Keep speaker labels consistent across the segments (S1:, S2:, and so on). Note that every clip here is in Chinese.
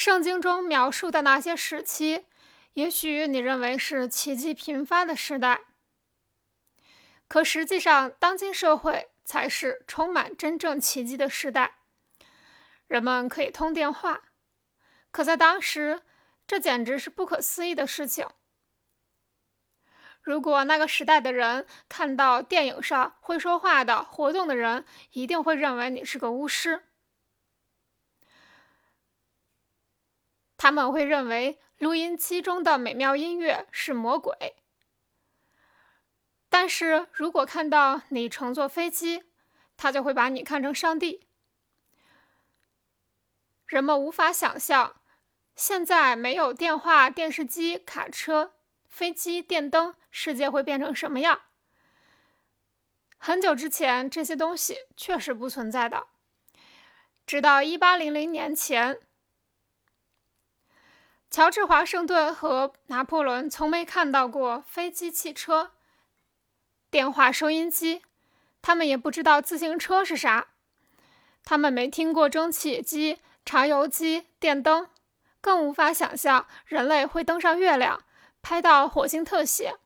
S1: 圣经中描述的那些时期，也许你认为是奇迹频发的时代，可实际上，当今社会才是充满真正奇迹的时代。人们可以通电话，可在当时，这简直是不可思议的事情。如果那个时代的人看到电影上会说话的活动的人，一定会认为你是个巫师。他们会认为录音机中的美妙音乐是魔鬼。但是如果看到你乘坐飞机，他就会把你看成上帝。人们无法想象，现在没有电话、电视机、卡车、飞机、电灯，世界会变成什么样。很久之前，这些东西确实不存在的。直到一八零零年前。乔治·华盛顿和拿破仑从没看到过飞机、汽车、电话、收音机，他们也不知道自行车是啥，他们没听过蒸汽机、柴油机、电灯，更无法想象人类会登上月亮、拍到火星特写。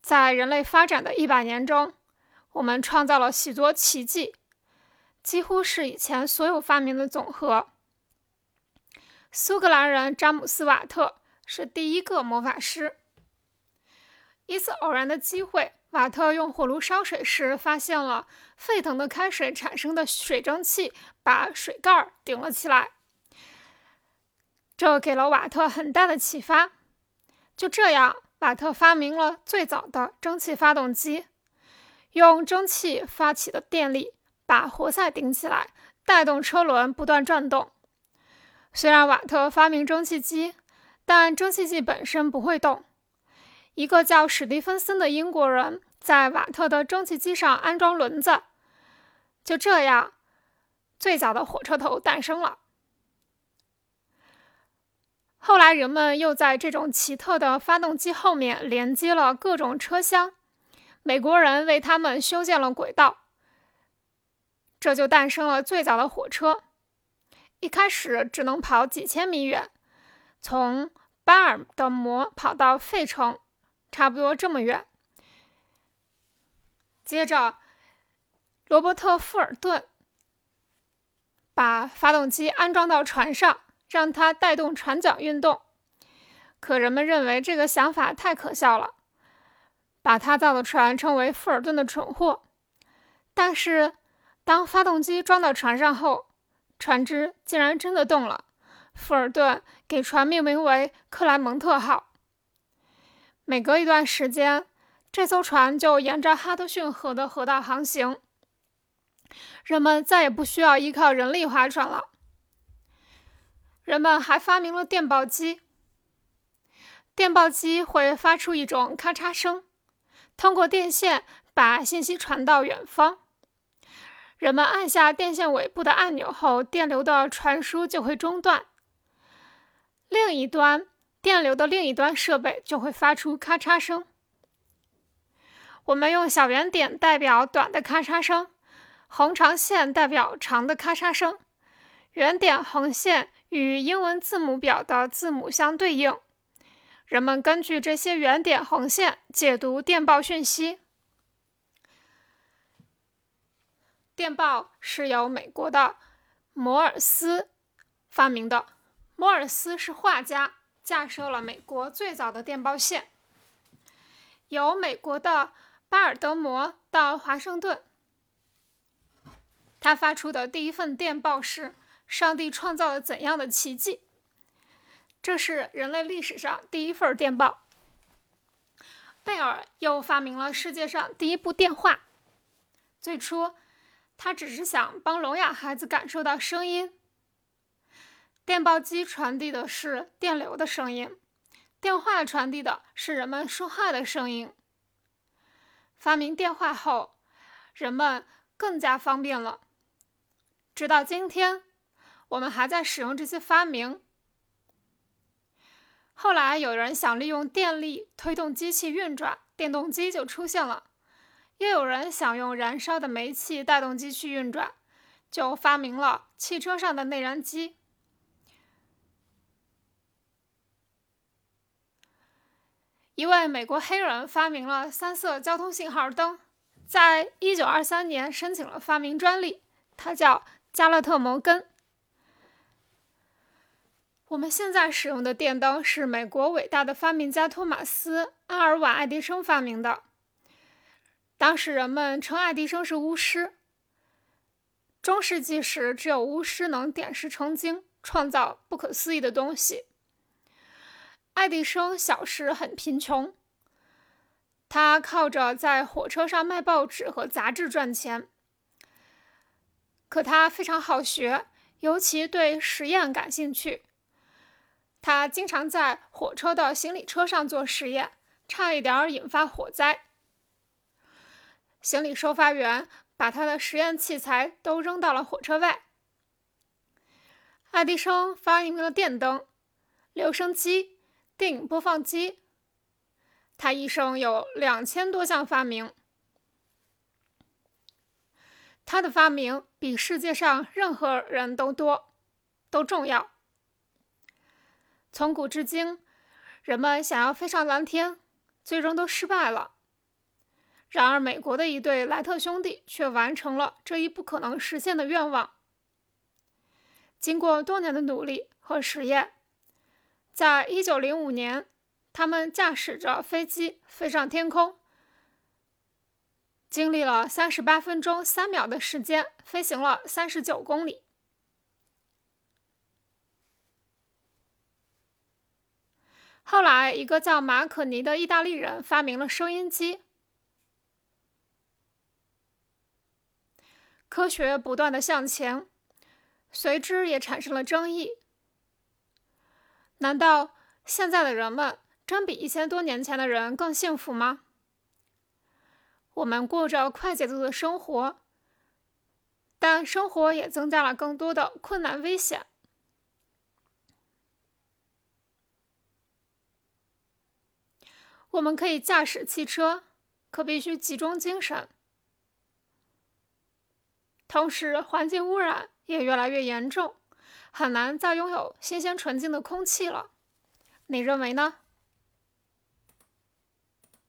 S1: 在人类发展的一百年中，我们创造了许多奇迹，几乎是以前所有发明的总和。苏格兰人詹姆斯·瓦特是第一个魔法师。一次偶然的机会，瓦特用火炉烧水时，发现了沸腾的开水产生的水蒸气把水盖儿顶了起来。这给了瓦特很大的启发。就这样，瓦特发明了最早的蒸汽发动机，用蒸汽发起的电力把活塞顶起来，带动车轮不断转动。虽然瓦特发明蒸汽机，但蒸汽机本身不会动。一个叫史蒂芬森的英国人在瓦特的蒸汽机上安装轮子，就这样，最早的火车头诞生了。后来，人们又在这种奇特的发动机后面连接了各种车厢，美国人为他们修建了轨道，这就诞生了最早的火车。一开始只能跑几千米远，从巴尔的摩跑到费城，差不多这么远。接着，罗伯特·富尔顿把发动机安装到船上，让它带动船桨运动。可人们认为这个想法太可笑了，把他造的船称为富尔顿的蠢货。但是，当发动机装到船上后，船只竟然真的动了，富尔顿给船命名为克莱蒙特号。每隔一段时间，这艘船就沿着哈德逊河的河道航行，人们再也不需要依靠人力划船了。人们还发明了电报机，电报机会发出一种咔嚓声，通过电线把信息传到远方。人们按下电线尾部的按钮后，电流的传输就会中断。另一端，电流的另一端设备就会发出咔嚓声。我们用小圆点代表短的咔嚓声，横长线代表长的咔嚓声。圆点、横线与英文字母表的字母相对应。人们根据这些圆点、横线解读电报讯息。电报是由美国的摩尔斯发明的。摩尔斯是画家，架设了美国最早的电报线，由美国的巴尔德摩到华盛顿。他发出的第一份电报是：“上帝创造了怎样的奇迹？”这是人类历史上第一份电报。贝尔又发明了世界上第一部电话。最初。他只是想帮聋哑孩子感受到声音。电报机传递的是电流的声音，电话传递的是人们说话的声音。发明电话后，人们更加方便了。直到今天，我们还在使用这些发明。后来有人想利用电力推动机器运转，电动机就出现了。又有人想用燃烧的煤气带动机器运转就发明了汽车上的内燃机。一位美国黑人发明了三色交通信号灯在一九二三年申请了发明专利他叫加勒特摩根。我们现在使用的电灯是美国伟大的发明家托马斯阿尔瓦爱迪生发明的当时人们称爱迪生是巫师。中世纪时，只有巫师能点石成金，创造不可思议的东西。爱迪生小时很贫穷，他靠着在火车上卖报纸和杂志赚钱。可他非常好学，尤其对实验感兴趣。他经常在火车的行李车上做实验，差一点引发火灾。行李收发员把他的实验器材都扔到了火车外。爱迪生发明了电灯、留声机、电影播放机。他一生有两千多项发明。他的发明比世界上任何人都多，都重要。从古至今，人们想要飞上蓝天，最终都失败了。然而，美国的一对莱特兄弟却完成了这一不可能实现的愿望。经过多年的努力和实验，在1905年，他们驾驶着飞机飞上天空，经历了38分钟3秒的时间，飞行了39公里。后来，一个叫马可尼的意大利人发明了收音机。科学不断的向前，随之也产生了争议。难道现在的人们真比一千多年前的人更幸福吗？我们过着快节奏的生活，但生活也增加了更多的困难危险。我们可以驾驶汽车，可必须集中精神。同时，环境污染也越来越严重，很难再拥有新鲜纯净的空气了。你认为呢？